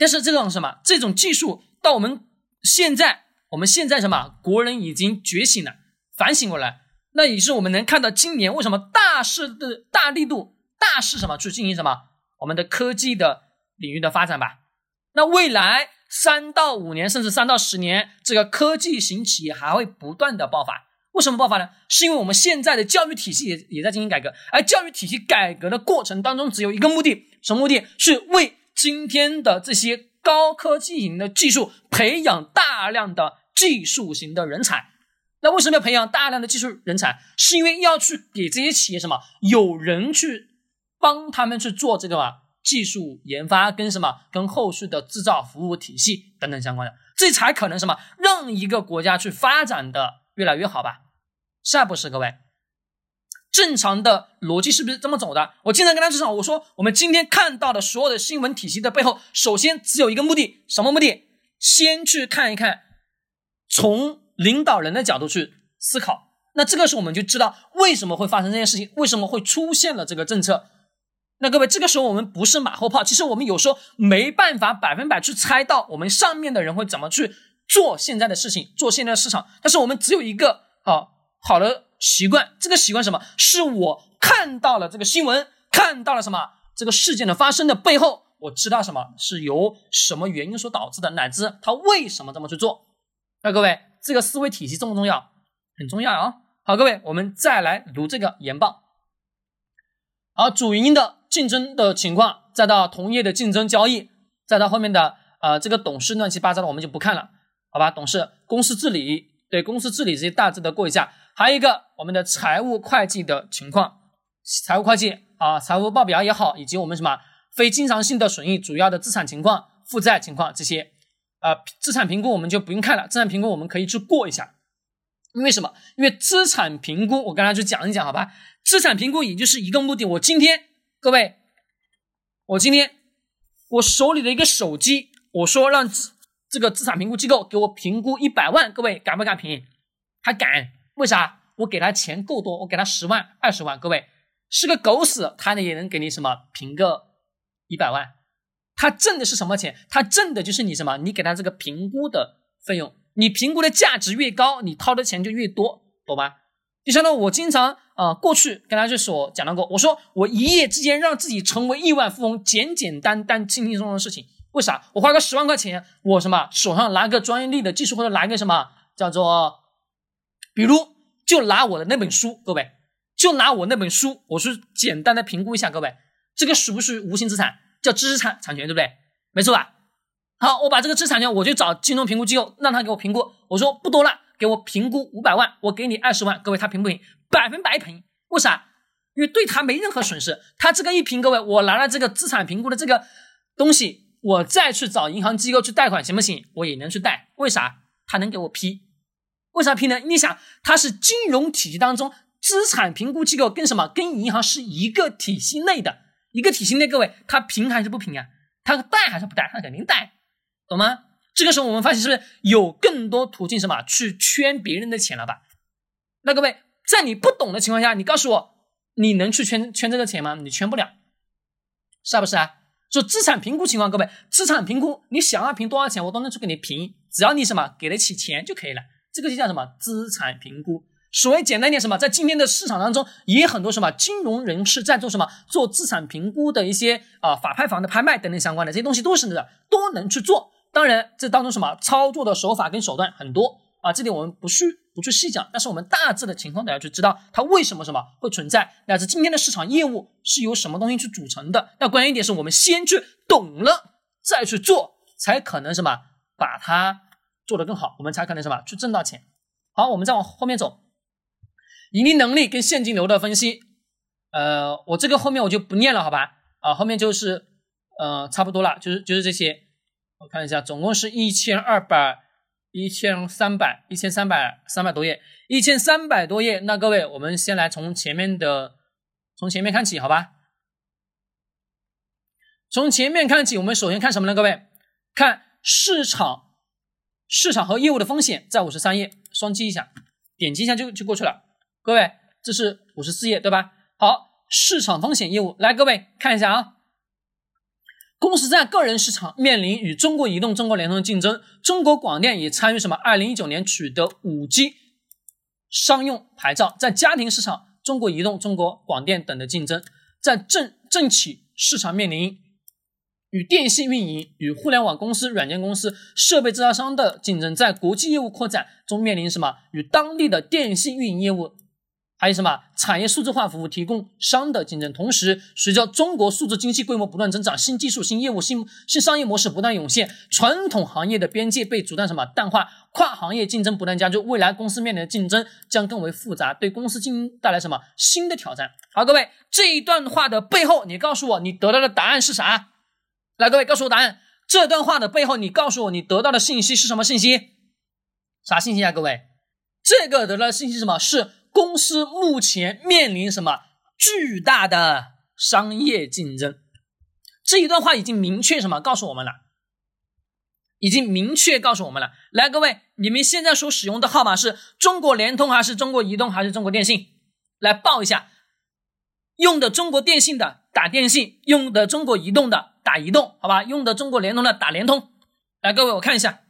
但是这种什么这种技术到我们现在，我们现在什么国人已经觉醒了，反省过来，那也是我们能看到今年为什么大势的大力度大势什么去进行什么我们的科技的领域的发展吧。那未来三到五年，甚至三到十年，这个科技型企业还会不断的爆发。为什么爆发呢？是因为我们现在的教育体系也也在进行改革，而教育体系改革的过程当中，只有一个目的，什么目的？是为今天的这些高科技型的技术培养大量的技术型的人才。那为什么要培养大量的技术人才？是因为要去给这些企业什么？有人去帮他们去做这个嘛技术研发跟什么？跟后续的制造服务体系等等相关的，这才可能什么？让一个国家去发展的越来越好吧？是不是各位？正常的逻辑是不是这么走的？我经常跟大家讲，我说我们今天看到的所有的新闻体系的背后，首先只有一个目的，什么目的？先去看一看，从领导人的角度去思考。那这个时候我们就知道为什么会发生这件事情，为什么会出现了这个政策。那各位，这个时候我们不是马后炮，其实我们有时候没办法百分百去猜到我们上面的人会怎么去做现在的事情，做现在的市场。但是我们只有一个啊好的。习惯这个习惯什么？是我看到了这个新闻，看到了什么这个事件的发生的背后，我知道什么是由什么原因所导致的，乃至他为什么这么去做。那各位，这个思维体系重不重要？很重要啊！好，各位，我们再来读这个研报。好，主营的竞争的情况，再到同业的竞争交易，再到后面的呃这个董事乱七八糟的，我们就不看了，好吧？董事、公司治理，对公司治理这些大致的过一下。还有一个我们的财务会计的情况，财务会计啊，财务报表也好，以及我们什么非经常性的损益、主要的资产情况、负债情况这些，呃，资产评估我们就不用看了，资产评估我们可以去过一下。因为什么？因为资产评估我刚才就讲一讲，好吧？资产评估也就是一个目的，我今天各位，我今天我手里的一个手机，我说让这个资产评估机构给我评估一百万，各位敢不敢评？他敢。为啥？我给他钱够多，我给他十万、二十万，各位是个狗屎，他呢也能给你什么评个一百万？他挣的是什么钱？他挣的就是你什么？你给他这个评估的费用，你评估的价值越高，你掏的钱就越多，懂吗？就相当于我经常啊，过去跟大家所讲到过，我说我一夜之间让自己成为亿万富翁，简简单单、轻轻松松的事情。为啥？我花个十万块钱，我什么手上拿个专利的技术，或者拿个什么叫做？比如，就拿我的那本书，各位，就拿我那本书，我是简单的评估一下，各位，这个属不属于无形资产？叫知识产产权，对不对？没错吧？好，我把这个知识产权，我就找金融评估机构，让他给我评估。我说不多了，给我评估五百万，我给你二十万，各位，他评不评？百分百评。为啥？因为对他没任何损失。他这个一评，各位，我拿了这个资产评估的这个东西，我再去找银行机构去贷款，行不行？我也能去贷。为啥？他能给我批。为啥评呢？你想，它是金融体系当中资产评估机构跟什么？跟银行是一个体系内的，一个体系内，各位，它评还是不评啊？它贷还是不贷？它肯定贷，懂吗？这个时候我们发现是不是有更多途径什么去圈别人的钱了吧？那各位，在你不懂的情况下，你告诉我，你能去圈圈这个钱吗？你圈不了，是不是啊？说资产评估情况，各位，资产评估你想要评多少钱，我都能去给你评，只要你什么给得起钱就可以了。这个就叫什么资产评估？所谓简单点什么，在今天的市场当中，也很多什么金融人士在做什么做资产评估的一些啊法拍房的拍卖等等相关的这些东西都是的，都能去做。当然，这当中什么操作的手法跟手段很多啊，这点我们不去不去细讲。但是我们大致的情况，大家去知道它为什么什么会存在，乃至今天的市场业务是由什么东西去组成的。那关键一点是我们先去懂了再去做，才可能什么把它。做得更好，我们才可能什么去挣到钱。好，我们再往后面走，盈利能力跟现金流的分析。呃，我这个后面我就不念了，好吧？啊，后面就是呃差不多了，就是就是这些。我看一下，总共是一千二百、一千三百、一千三百三百多页，一千三百多页。那各位，我们先来从前面的，从前面看起，好吧？从前面看起，我们首先看什么呢？各位，看市场。市场和业务的风险在五十三页，双击一下，点击一下就就过去了。各位，这是五十四页，对吧？好，市场风险业务，来，各位看一下啊。公司在个人市场面临与中国移动、中国联通的竞争，中国广电也参与什么？二零一九年取得五 G 商用牌照，在家庭市场，中国移动、中国广电等的竞争，在政政企市场面临与电信运营、与互联网公司、软件公司、设备制造商的竞争，在国际业务扩展中面临什么？与当地的电信运营业务。还有什么产业数字化服务提供商的竞争？同时，随着中国数字经济规模不断增长，新技术、新业务、新新商业模式不断涌现，传统行业的边界被逐渐什么淡化，跨行业竞争不断加剧，未来公司面临的竞争将更为复杂，对公司经营带来什么新的挑战？好，各位，这一段话的背后，你告诉我，你得到的答案是啥？来，各位告诉我答案。这段话的背后，你告诉我，你得到的信息是什么信息？啥信息啊？各位，这个得到的信息什么？是。公司目前面临什么巨大的商业竞争？这一段话已经明确什么告诉我们了？已经明确告诉我们了。来，各位，你们现在所使用的号码是中国联通还是中国移动还是中国电信？来报一下。用的中国电信的打电信，用的中国移动的打移动，好吧？用的中国联通的打联通。来，各位，我看一下。